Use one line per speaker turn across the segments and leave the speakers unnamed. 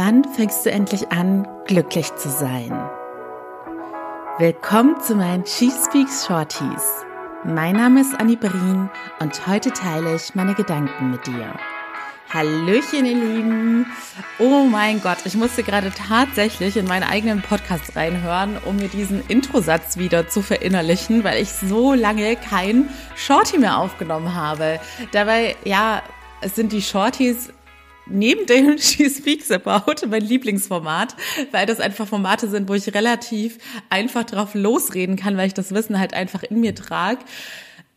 Wann fängst du endlich an, glücklich zu sein? Willkommen zu meinen She Speaks Shorties. Mein Name ist Annie Berin und heute teile ich meine Gedanken mit dir. Hallöchen, ihr Lieben. Oh mein Gott, ich musste gerade tatsächlich in meinen eigenen Podcast reinhören, um mir diesen Introsatz wieder zu verinnerlichen, weil ich so lange kein Shorty mehr aufgenommen habe. Dabei, ja, es sind die Shorties neben dem She Speaks About mein Lieblingsformat, weil das einfach Formate sind, wo ich relativ einfach drauf losreden kann, weil ich das Wissen halt einfach in mir trage.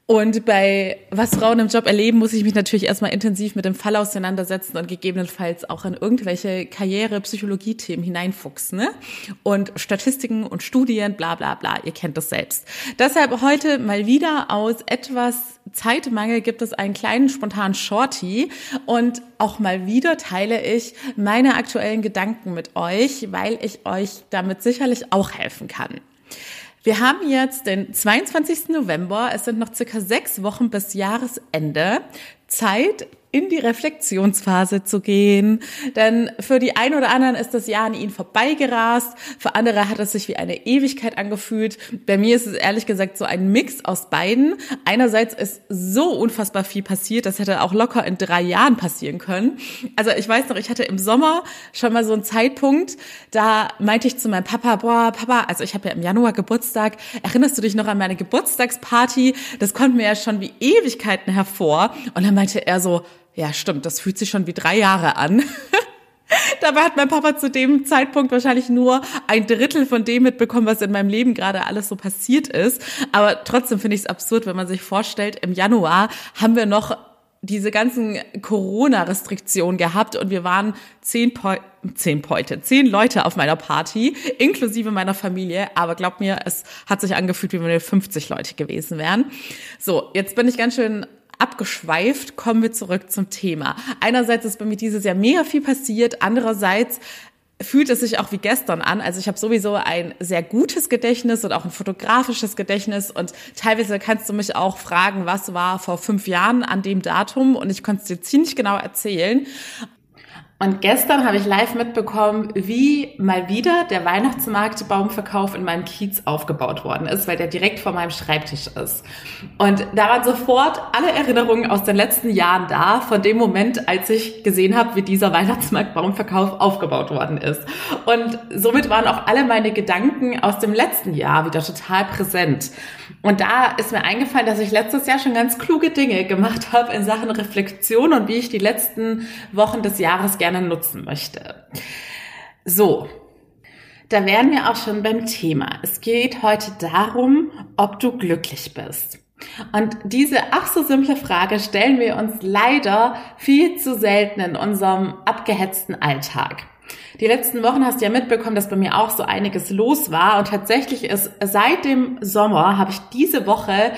Und bei was Frauen im Job erleben, muss ich mich natürlich erstmal intensiv mit dem Fall auseinandersetzen und gegebenenfalls auch in irgendwelche Karriere, Psychologie-Themen hineinfuchsen. Ne? Und Statistiken und Studien, bla bla bla, ihr kennt das selbst. Deshalb heute mal wieder aus etwas Zeitmangel gibt es einen kleinen spontanen Shorty und auch mal wieder teile ich meine aktuellen Gedanken mit euch, weil ich euch damit sicherlich auch helfen kann. Wir haben jetzt den 22. November. Es sind noch circa sechs Wochen bis Jahresende. Zeit, in die Reflexionsphase zu gehen. Denn für die einen oder anderen ist das Jahr an ihnen vorbeigerast, für andere hat es sich wie eine Ewigkeit angefühlt. Bei mir ist es ehrlich gesagt so ein Mix aus beiden. Einerseits ist so unfassbar viel passiert, das hätte auch locker in drei Jahren passieren können. Also ich weiß noch, ich hatte im Sommer schon mal so einen Zeitpunkt, da meinte ich zu meinem Papa, boah, Papa, also ich habe ja im Januar Geburtstag, erinnerst du dich noch an meine Geburtstagsparty? Das kommt mir ja schon wie Ewigkeiten hervor. Und dann meinte er so, ja, stimmt, das fühlt sich schon wie drei Jahre an. Dabei hat mein Papa zu dem Zeitpunkt wahrscheinlich nur ein Drittel von dem mitbekommen, was in meinem Leben gerade alles so passiert ist. Aber trotzdem finde ich es absurd, wenn man sich vorstellt, im Januar haben wir noch diese ganzen Corona-Restriktionen gehabt und wir waren zehn, zehn Pointe, zehn Leute auf meiner Party, inklusive meiner Familie. Aber glaub mir, es hat sich angefühlt, wie wenn wir 50 Leute gewesen wären. So, jetzt bin ich ganz schön abgeschweift, kommen wir zurück zum Thema. Einerseits ist bei mir dieses Jahr mega viel passiert, andererseits fühlt es sich auch wie gestern an. Also ich habe sowieso ein sehr gutes Gedächtnis und auch ein fotografisches Gedächtnis und teilweise kannst du mich auch fragen, was war vor fünf Jahren an dem Datum und ich konnte es dir ziemlich genau erzählen. Und gestern habe ich live mitbekommen, wie mal wieder der Weihnachtsmarktbaumverkauf in meinem Kiez aufgebaut worden ist, weil der direkt vor meinem Schreibtisch ist. Und da waren sofort alle Erinnerungen aus den letzten Jahren da, von dem Moment, als ich gesehen habe, wie dieser Weihnachtsmarktbaumverkauf aufgebaut worden ist. Und somit waren auch alle meine Gedanken aus dem letzten Jahr wieder total präsent. Und da ist mir eingefallen, dass ich letztes Jahr schon ganz kluge Dinge gemacht habe in Sachen Reflexion und wie ich die letzten Wochen des Jahres gerne nutzen möchte. So. Da wären wir auch schon beim Thema. Es geht heute darum, ob du glücklich bist. Und diese ach so simple Frage stellen wir uns leider viel zu selten in unserem abgehetzten Alltag. Die letzten Wochen hast du ja mitbekommen, dass bei mir auch so einiges los war. Und tatsächlich ist seit dem Sommer habe ich diese Woche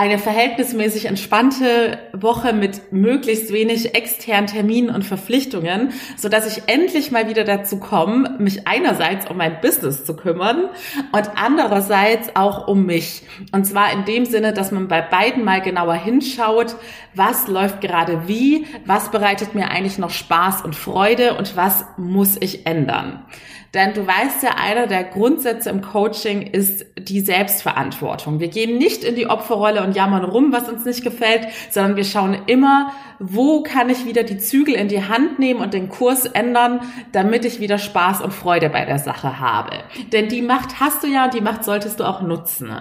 eine verhältnismäßig entspannte Woche mit möglichst wenig externen Terminen und Verpflichtungen, so dass ich endlich mal wieder dazu komme, mich einerseits um mein Business zu kümmern und andererseits auch um mich. Und zwar in dem Sinne, dass man bei beiden mal genauer hinschaut, was läuft gerade wie, was bereitet mir eigentlich noch Spaß und Freude und was muss ich ändern. Denn du weißt ja, einer der Grundsätze im Coaching ist die Selbstverantwortung. Wir gehen nicht in die Opferrolle und jammern rum, was uns nicht gefällt, sondern wir schauen immer, wo kann ich wieder die Zügel in die Hand nehmen und den Kurs ändern, damit ich wieder Spaß und Freude bei der Sache habe. Denn die Macht hast du ja und die Macht solltest du auch nutzen.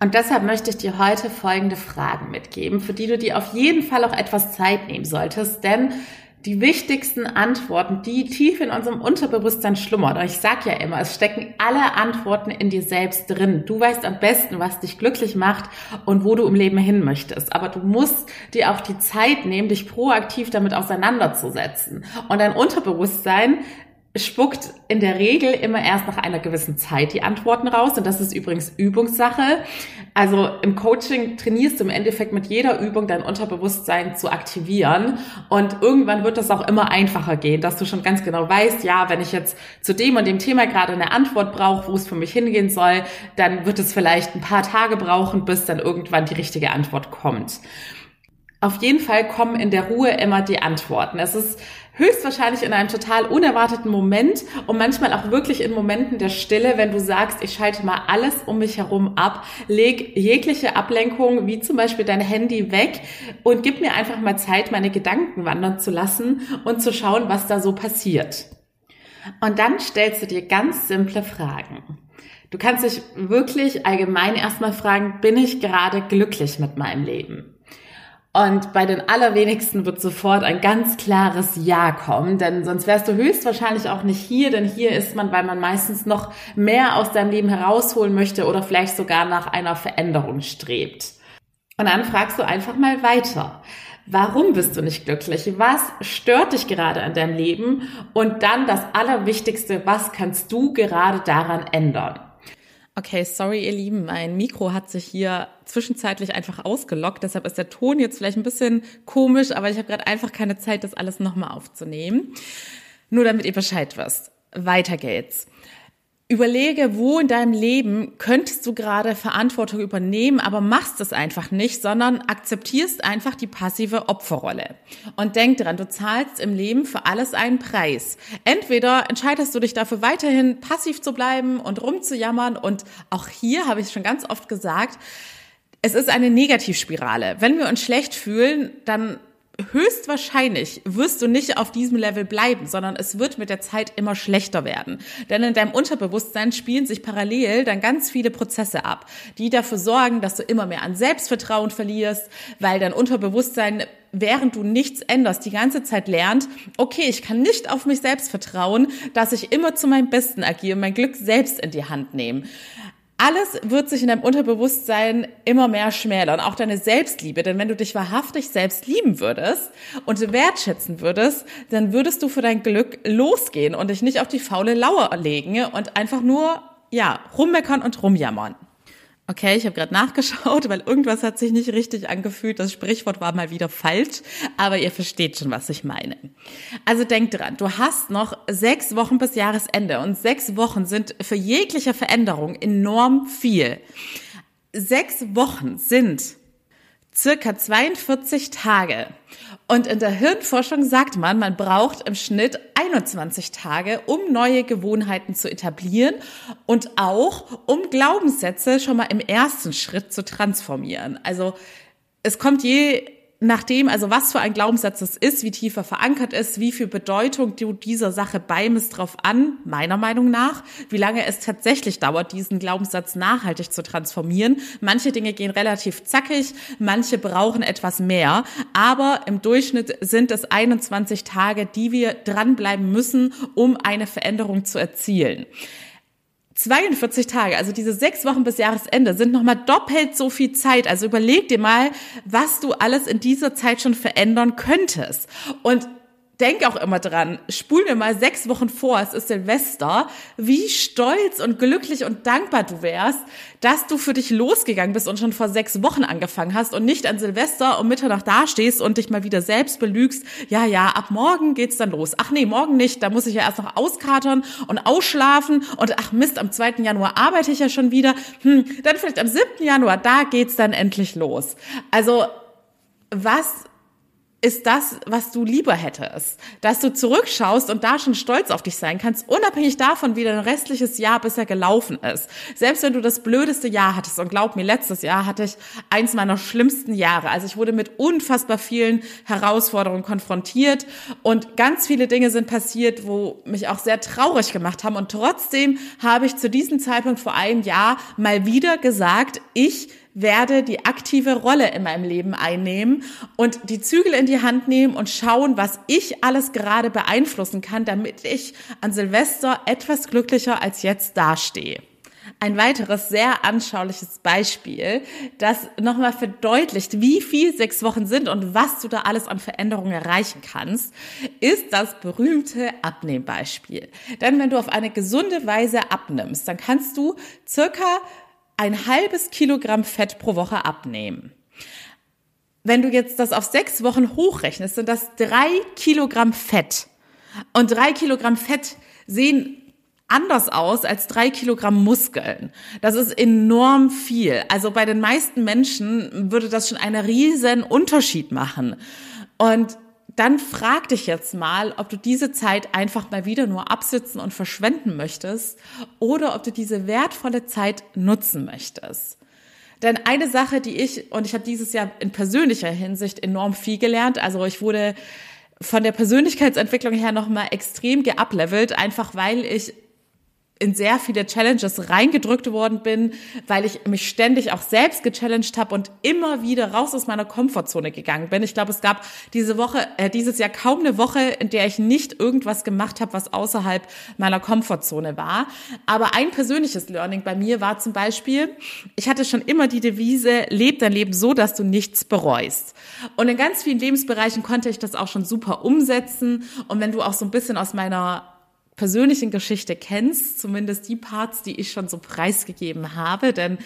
Und deshalb möchte ich dir heute folgende Fragen mitgeben, für die du dir auf jeden Fall auch etwas Zeit nehmen solltest, denn die wichtigsten Antworten, die tief in unserem Unterbewusstsein schlummern. Und ich sag ja immer, es stecken alle Antworten in dir selbst drin. Du weißt am besten, was dich glücklich macht und wo du im Leben hin möchtest. Aber du musst dir auch die Zeit nehmen, dich proaktiv damit auseinanderzusetzen. Und dein Unterbewusstsein spuckt in der Regel immer erst nach einer gewissen Zeit die Antworten raus. Und das ist übrigens Übungssache. Also im Coaching trainierst du im Endeffekt mit jeder Übung dein Unterbewusstsein zu aktivieren. Und irgendwann wird das auch immer einfacher gehen, dass du schon ganz genau weißt, ja, wenn ich jetzt zu dem und dem Thema gerade eine Antwort brauche, wo es für mich hingehen soll, dann wird es vielleicht ein paar Tage brauchen, bis dann irgendwann die richtige Antwort kommt. Auf jeden Fall kommen in der Ruhe immer die Antworten. Es ist höchstwahrscheinlich in einem total unerwarteten Moment und manchmal auch wirklich in Momenten der Stille, wenn du sagst, ich schalte mal alles um mich herum ab, leg jegliche Ablenkung, wie zum Beispiel dein Handy weg und gib mir einfach mal Zeit, meine Gedanken wandern zu lassen und zu schauen, was da so passiert. Und dann stellst du dir ganz simple Fragen. Du kannst dich wirklich allgemein erstmal fragen, bin ich gerade glücklich mit meinem Leben? Und bei den allerwenigsten wird sofort ein ganz klares Ja kommen, denn sonst wärst du höchstwahrscheinlich auch nicht hier, denn hier ist man, weil man meistens noch mehr aus deinem Leben herausholen möchte oder vielleicht sogar nach einer Veränderung strebt. Und dann fragst du einfach mal weiter. Warum bist du nicht glücklich? Was stört dich gerade an deinem Leben? Und dann das Allerwichtigste, was kannst du gerade daran ändern? Okay, sorry, ihr Lieben, mein Mikro hat sich hier zwischenzeitlich einfach ausgelockt, deshalb ist der Ton jetzt vielleicht ein bisschen komisch, aber ich habe gerade einfach keine Zeit, das alles nochmal aufzunehmen. Nur damit ihr Bescheid wisst. Weiter geht's. Überlege, wo in deinem Leben könntest du gerade Verantwortung übernehmen, aber machst es einfach nicht, sondern akzeptierst einfach die passive Opferrolle. Und denk dran, du zahlst im Leben für alles einen Preis. Entweder entscheidest du dich dafür weiterhin passiv zu bleiben und rumzujammern und auch hier habe ich schon ganz oft gesagt, es ist eine Negativspirale. Wenn wir uns schlecht fühlen, dann höchstwahrscheinlich wirst du nicht auf diesem Level bleiben, sondern es wird mit der Zeit immer schlechter werden. Denn in deinem Unterbewusstsein spielen sich parallel dann ganz viele Prozesse ab, die dafür sorgen, dass du immer mehr an Selbstvertrauen verlierst, weil dein Unterbewusstsein während du nichts änderst, die ganze Zeit lernt, okay, ich kann nicht auf mich selbst vertrauen, dass ich immer zu meinem Besten agiere, mein Glück selbst in die Hand nehme. Alles wird sich in deinem Unterbewusstsein immer mehr schmälern, auch deine Selbstliebe. Denn wenn du dich wahrhaftig selbst lieben würdest und wertschätzen würdest, dann würdest du für dein Glück losgehen und dich nicht auf die faule Lauer legen und einfach nur, ja, rummeckern und rumjammern. Okay, ich habe gerade nachgeschaut, weil irgendwas hat sich nicht richtig angefühlt. Das Sprichwort war mal wieder falsch, aber ihr versteht schon, was ich meine. Also denkt dran, du hast noch sechs Wochen bis Jahresende und sechs Wochen sind für jegliche Veränderung enorm viel. Sechs Wochen sind circa 42 Tage. Und in der Hirnforschung sagt man, man braucht im Schnitt 21 Tage, um neue Gewohnheiten zu etablieren und auch um Glaubenssätze schon mal im ersten Schritt zu transformieren. Also es kommt je nachdem, also was für ein Glaubenssatz das ist, wie tiefer verankert ist, wie viel Bedeutung du dieser Sache beimisst drauf an, meiner Meinung nach, wie lange es tatsächlich dauert, diesen Glaubenssatz nachhaltig zu transformieren. Manche Dinge gehen relativ zackig, manche brauchen etwas mehr, aber im Durchschnitt sind es 21 Tage, die wir dranbleiben müssen, um eine Veränderung zu erzielen. 42 Tage, also diese sechs Wochen bis Jahresende, sind nochmal doppelt so viel Zeit. Also überleg dir mal, was du alles in dieser Zeit schon verändern könntest. Und denk auch immer dran, spul mir mal sechs Wochen vor, es ist Silvester, wie stolz und glücklich und dankbar du wärst, dass du für dich losgegangen bist und schon vor sechs Wochen angefangen hast und nicht an Silvester um Mitternacht dastehst und dich mal wieder selbst belügst. Ja, ja, ab morgen geht's dann los. Ach nee, morgen nicht, da muss ich ja erst noch auskatern und ausschlafen und ach Mist, am 2. Januar arbeite ich ja schon wieder. Hm, dann vielleicht am 7. Januar, da geht's dann endlich los. Also, was ist das, was du lieber hättest. Dass du zurückschaust und da schon stolz auf dich sein kannst, unabhängig davon, wie dein restliches Jahr bisher gelaufen ist. Selbst wenn du das blödeste Jahr hattest, und glaub mir, letztes Jahr hatte ich eins meiner schlimmsten Jahre. Also ich wurde mit unfassbar vielen Herausforderungen konfrontiert und ganz viele Dinge sind passiert, wo mich auch sehr traurig gemacht haben. Und trotzdem habe ich zu diesem Zeitpunkt vor einem Jahr mal wieder gesagt, ich werde die aktive Rolle in meinem Leben einnehmen und die Zügel in die Hand nehmen und schauen, was ich alles gerade beeinflussen kann, damit ich an Silvester etwas glücklicher als jetzt dastehe. Ein weiteres sehr anschauliches Beispiel, das nochmal verdeutlicht, wie viel sechs Wochen sind und was du da alles an Veränderungen erreichen kannst, ist das berühmte Abnehmbeispiel. Denn wenn du auf eine gesunde Weise abnimmst, dann kannst du circa ein halbes Kilogramm Fett pro Woche abnehmen. Wenn du jetzt das auf sechs Wochen hochrechnest, sind das drei Kilogramm Fett. Und drei Kilogramm Fett sehen anders aus als drei Kilogramm Muskeln. Das ist enorm viel. Also bei den meisten Menschen würde das schon einen riesen Unterschied machen. Und dann frag dich jetzt mal, ob du diese Zeit einfach mal wieder nur absitzen und verschwenden möchtest oder ob du diese wertvolle Zeit nutzen möchtest. Denn eine Sache, die ich, und ich habe dieses Jahr in persönlicher Hinsicht enorm viel gelernt, also ich wurde von der Persönlichkeitsentwicklung her nochmal extrem geuplevelt, einfach weil ich in sehr viele Challenges reingedrückt worden bin, weil ich mich ständig auch selbst gechallenged habe und immer wieder raus aus meiner Komfortzone gegangen bin. Ich glaube, es gab diese Woche, äh, dieses Jahr kaum eine Woche, in der ich nicht irgendwas gemacht habe, was außerhalb meiner Komfortzone war. Aber ein persönliches Learning bei mir war zum Beispiel, ich hatte schon immer die Devise, leb dein Leben so, dass du nichts bereust. Und in ganz vielen Lebensbereichen konnte ich das auch schon super umsetzen. Und wenn du auch so ein bisschen aus meiner persönlichen Geschichte kennst, zumindest die Parts, die ich schon so preisgegeben habe, denn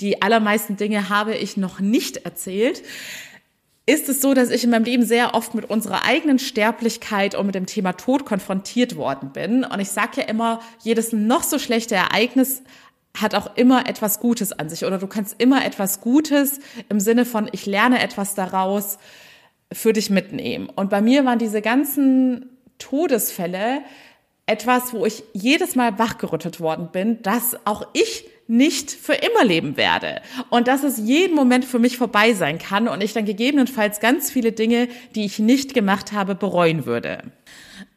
die allermeisten Dinge habe ich noch nicht erzählt, ist es so, dass ich in meinem Leben sehr oft mit unserer eigenen Sterblichkeit und mit dem Thema Tod konfrontiert worden bin. Und ich sage ja immer, jedes noch so schlechte Ereignis hat auch immer etwas Gutes an sich oder du kannst immer etwas Gutes im Sinne von, ich lerne etwas daraus für dich mitnehmen. Und bei mir waren diese ganzen Todesfälle etwas, wo ich jedes Mal wachgerüttelt worden bin, dass auch ich nicht für immer leben werde und dass es jeden Moment für mich vorbei sein kann und ich dann gegebenenfalls ganz viele Dinge, die ich nicht gemacht habe, bereuen würde.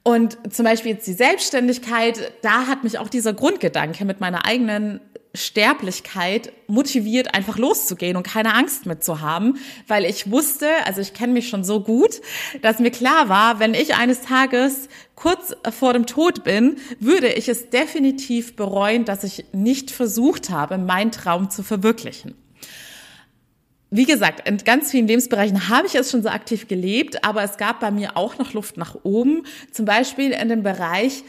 Und zum Beispiel jetzt die Selbstständigkeit, da hat mich auch dieser Grundgedanke mit meiner eigenen Sterblichkeit motiviert, einfach loszugehen und keine Angst mit zu haben, weil ich wusste, also ich kenne mich schon so gut, dass mir klar war, wenn ich eines Tages kurz vor dem Tod bin, würde ich es definitiv bereuen, dass ich nicht versucht habe, meinen Traum zu verwirklichen. Wie gesagt, in ganz vielen Lebensbereichen habe ich es schon so aktiv gelebt, aber es gab bei mir auch noch Luft nach oben. Zum Beispiel in dem Bereich,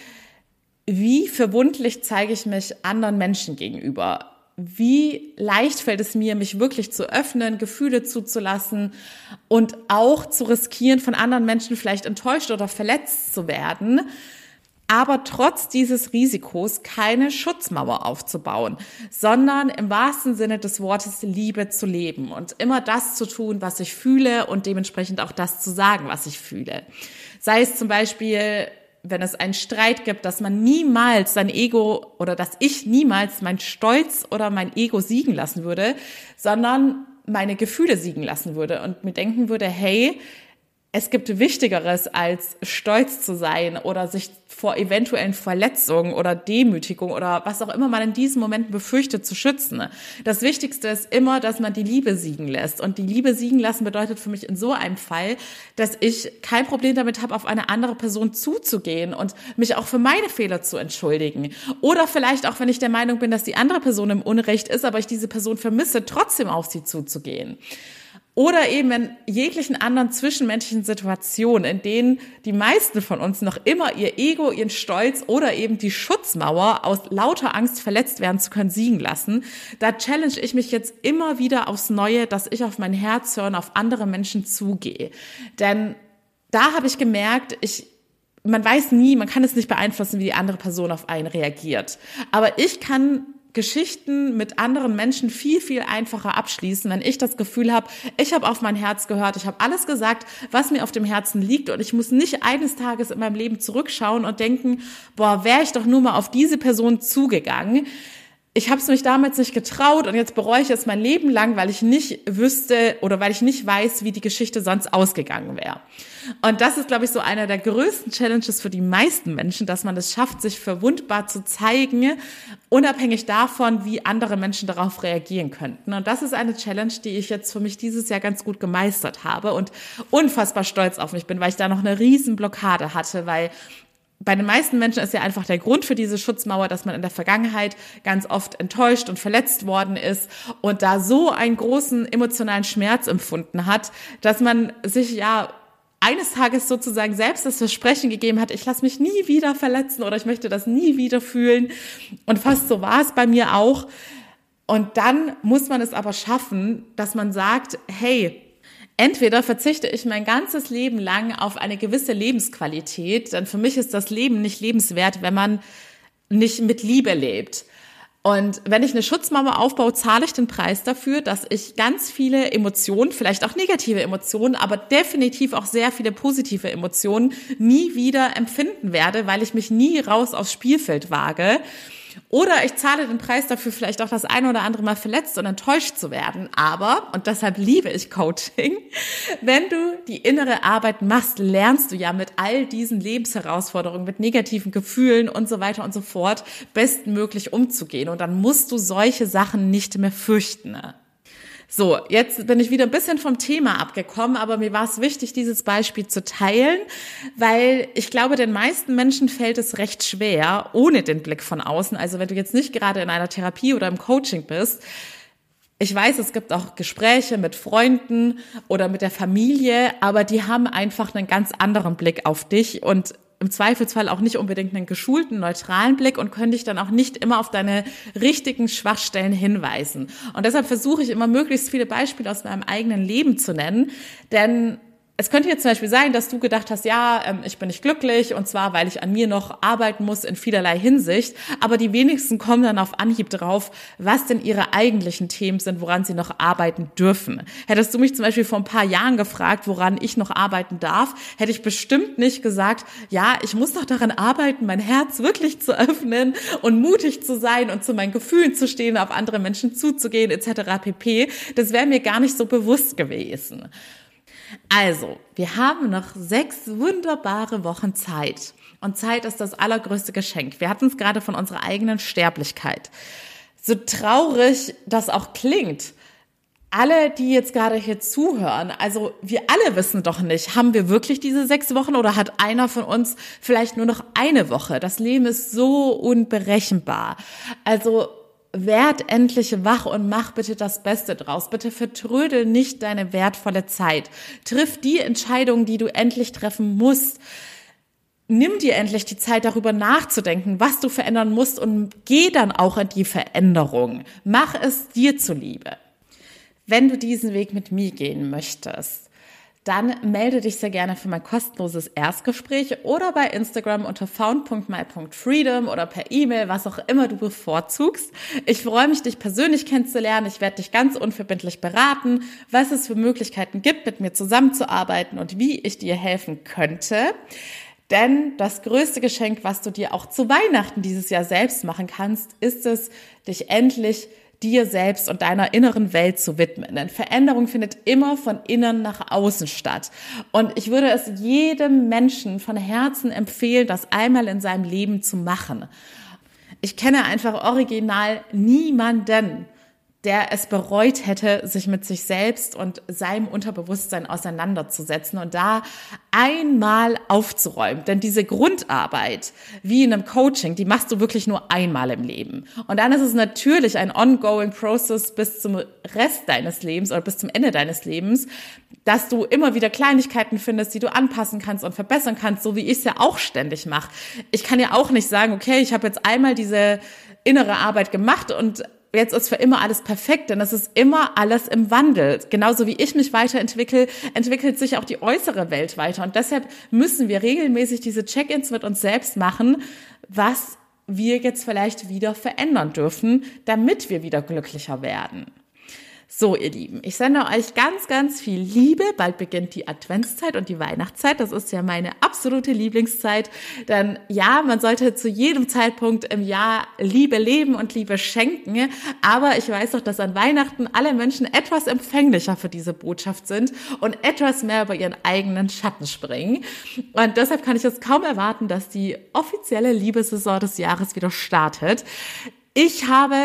wie verwundlich zeige ich mich anderen Menschen gegenüber? Wie leicht fällt es mir, mich wirklich zu öffnen, Gefühle zuzulassen und auch zu riskieren, von anderen Menschen vielleicht enttäuscht oder verletzt zu werden, aber trotz dieses Risikos keine Schutzmauer aufzubauen, sondern im wahrsten Sinne des Wortes Liebe zu leben und immer das zu tun, was ich fühle und dementsprechend auch das zu sagen, was ich fühle. Sei es zum Beispiel wenn es einen Streit gibt, dass man niemals sein Ego oder dass ich niemals mein Stolz oder mein Ego siegen lassen würde, sondern meine Gefühle siegen lassen würde und mir denken würde, hey, es gibt Wichtigeres als stolz zu sein oder sich vor eventuellen Verletzungen oder Demütigung oder was auch immer man in diesen Momenten befürchtet zu schützen. Das Wichtigste ist immer, dass man die Liebe siegen lässt. Und die Liebe siegen lassen bedeutet für mich in so einem Fall, dass ich kein Problem damit habe, auf eine andere Person zuzugehen und mich auch für meine Fehler zu entschuldigen. Oder vielleicht auch, wenn ich der Meinung bin, dass die andere Person im Unrecht ist, aber ich diese Person vermisse, trotzdem auf sie zuzugehen. Oder eben in jeglichen anderen zwischenmenschlichen Situationen, in denen die meisten von uns noch immer ihr Ego, ihren Stolz oder eben die Schutzmauer aus lauter Angst verletzt werden zu können siegen lassen, da challenge ich mich jetzt immer wieder aufs Neue, dass ich auf mein Herz höre und auf andere Menschen zugehe. Denn da habe ich gemerkt, ich man weiß nie, man kann es nicht beeinflussen, wie die andere Person auf einen reagiert. Aber ich kann Geschichten mit anderen Menschen viel, viel einfacher abschließen, wenn ich das Gefühl habe, ich habe auf mein Herz gehört, ich habe alles gesagt, was mir auf dem Herzen liegt und ich muss nicht eines Tages in meinem Leben zurückschauen und denken, boah, wäre ich doch nur mal auf diese Person zugegangen ich habe es mich damals nicht getraut und jetzt bereue ich es mein Leben lang, weil ich nicht wüsste oder weil ich nicht weiß, wie die Geschichte sonst ausgegangen wäre. Und das ist, glaube ich, so einer der größten Challenges für die meisten Menschen, dass man es schafft, sich verwundbar zu zeigen, unabhängig davon, wie andere Menschen darauf reagieren könnten. Und das ist eine Challenge, die ich jetzt für mich dieses Jahr ganz gut gemeistert habe und unfassbar stolz auf mich bin, weil ich da noch eine riesen Blockade hatte, weil bei den meisten Menschen ist ja einfach der Grund für diese Schutzmauer, dass man in der Vergangenheit ganz oft enttäuscht und verletzt worden ist und da so einen großen emotionalen Schmerz empfunden hat, dass man sich ja eines Tages sozusagen selbst das Versprechen gegeben hat, ich lasse mich nie wieder verletzen oder ich möchte das nie wieder fühlen. Und fast so war es bei mir auch. Und dann muss man es aber schaffen, dass man sagt, hey, Entweder verzichte ich mein ganzes Leben lang auf eine gewisse Lebensqualität, denn für mich ist das Leben nicht lebenswert, wenn man nicht mit Liebe lebt. Und wenn ich eine Schutzmauer aufbaue, zahle ich den Preis dafür, dass ich ganz viele Emotionen, vielleicht auch negative Emotionen, aber definitiv auch sehr viele positive Emotionen nie wieder empfinden werde, weil ich mich nie raus aufs Spielfeld wage. Oder ich zahle den Preis dafür, vielleicht auch das eine oder andere Mal verletzt und enttäuscht zu werden. Aber, und deshalb liebe ich Coaching, wenn du die innere Arbeit machst, lernst du ja mit all diesen Lebensherausforderungen, mit negativen Gefühlen und so weiter und so fort bestmöglich umzugehen. Und dann musst du solche Sachen nicht mehr fürchten. So, jetzt bin ich wieder ein bisschen vom Thema abgekommen, aber mir war es wichtig, dieses Beispiel zu teilen, weil ich glaube, den meisten Menschen fällt es recht schwer, ohne den Blick von außen, also wenn du jetzt nicht gerade in einer Therapie oder im Coaching bist, ich weiß, es gibt auch Gespräche mit Freunden oder mit der Familie, aber die haben einfach einen ganz anderen Blick auf dich. Und im Zweifelsfall auch nicht unbedingt einen geschulten, neutralen Blick und können dich dann auch nicht immer auf deine richtigen Schwachstellen hinweisen. Und deshalb versuche ich immer möglichst viele Beispiele aus meinem eigenen Leben zu nennen, denn es könnte jetzt zum Beispiel sein, dass du gedacht hast, ja, ähm, ich bin nicht glücklich und zwar, weil ich an mir noch arbeiten muss in vielerlei Hinsicht. Aber die wenigsten kommen dann auf Anhieb drauf, was denn ihre eigentlichen Themen sind, woran sie noch arbeiten dürfen. Hättest du mich zum Beispiel vor ein paar Jahren gefragt, woran ich noch arbeiten darf, hätte ich bestimmt nicht gesagt, ja, ich muss noch daran arbeiten, mein Herz wirklich zu öffnen und mutig zu sein und zu meinen Gefühlen zu stehen, auf andere Menschen zuzugehen, etc. pp. Das wäre mir gar nicht so bewusst gewesen. Also, wir haben noch sechs wunderbare Wochen Zeit. Und Zeit ist das allergrößte Geschenk. Wir hatten es gerade von unserer eigenen Sterblichkeit. So traurig das auch klingt, alle, die jetzt gerade hier zuhören, also wir alle wissen doch nicht, haben wir wirklich diese sechs Wochen oder hat einer von uns vielleicht nur noch eine Woche? Das Leben ist so unberechenbar. Also werd endlich wach und mach bitte das Beste draus. Bitte vertrödel nicht deine wertvolle Zeit. Triff die Entscheidungen, die du endlich treffen musst. Nimm dir endlich die Zeit, darüber nachzudenken, was du verändern musst und geh dann auch in die Veränderung. Mach es dir zuliebe. Wenn du diesen Weg mit mir gehen möchtest, dann melde dich sehr gerne für mein kostenloses Erstgespräch oder bei Instagram unter found.my.freedom oder per E-Mail, was auch immer du bevorzugst. Ich freue mich, dich persönlich kennenzulernen. Ich werde dich ganz unverbindlich beraten, was es für Möglichkeiten gibt, mit mir zusammenzuarbeiten und wie ich dir helfen könnte. Denn das größte Geschenk, was du dir auch zu Weihnachten dieses Jahr selbst machen kannst, ist es, dich endlich dir selbst und deiner inneren Welt zu widmen. Denn Veränderung findet immer von innen nach außen statt. Und ich würde es jedem Menschen von Herzen empfehlen, das einmal in seinem Leben zu machen. Ich kenne einfach original niemanden, der es bereut hätte, sich mit sich selbst und seinem Unterbewusstsein auseinanderzusetzen und da einmal aufzuräumen. Denn diese Grundarbeit, wie in einem Coaching, die machst du wirklich nur einmal im Leben. Und dann ist es natürlich ein ongoing process bis zum Rest deines Lebens oder bis zum Ende deines Lebens, dass du immer wieder Kleinigkeiten findest, die du anpassen kannst und verbessern kannst, so wie ich es ja auch ständig mache. Ich kann ja auch nicht sagen, okay, ich habe jetzt einmal diese innere Arbeit gemacht und jetzt ist für immer alles perfekt, denn es ist immer alles im Wandel. Genauso wie ich mich weiterentwickle, entwickelt sich auch die äußere Welt weiter. Und deshalb müssen wir regelmäßig diese Check-ins mit uns selbst machen, was wir jetzt vielleicht wieder verändern dürfen, damit wir wieder glücklicher werden. So, ihr Lieben, ich sende euch ganz, ganz viel Liebe. Bald beginnt die Adventszeit und die Weihnachtszeit. Das ist ja meine absolute Lieblingszeit. Denn ja, man sollte zu jedem Zeitpunkt im Jahr Liebe leben und Liebe schenken. Aber ich weiß auch, dass an Weihnachten alle Menschen etwas empfänglicher für diese Botschaft sind und etwas mehr über ihren eigenen Schatten springen. Und deshalb kann ich es kaum erwarten, dass die offizielle Liebessaison des Jahres wieder startet. Ich habe,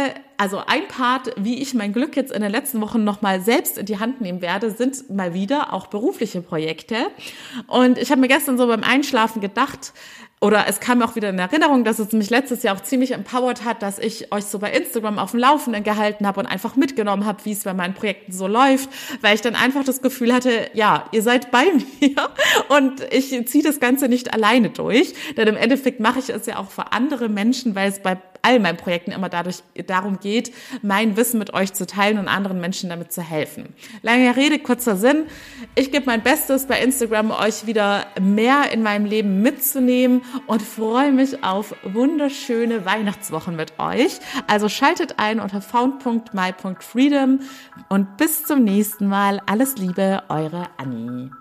also ein Part, wie ich mein Glück jetzt in den letzten Wochen nochmal selbst in die Hand nehmen werde, sind mal wieder auch berufliche Projekte. Und ich habe mir gestern so beim Einschlafen gedacht, oder es kam mir auch wieder in Erinnerung, dass es mich letztes Jahr auch ziemlich empowert hat, dass ich euch so bei Instagram auf dem Laufenden gehalten habe und einfach mitgenommen habe, wie es bei meinen Projekten so läuft, weil ich dann einfach das Gefühl hatte, ja, ihr seid bei mir und ich ziehe das Ganze nicht alleine durch, denn im Endeffekt mache ich es ja auch für andere Menschen, weil es bei all meinen Projekten immer dadurch darum geht, mein Wissen mit euch zu teilen und anderen Menschen damit zu helfen. Lange Rede, kurzer Sinn. Ich gebe mein Bestes bei Instagram, euch wieder mehr in meinem Leben mitzunehmen und freue mich auf wunderschöne Weihnachtswochen mit euch. Also schaltet ein unter found.my.freedom und bis zum nächsten Mal. Alles Liebe, eure Annie.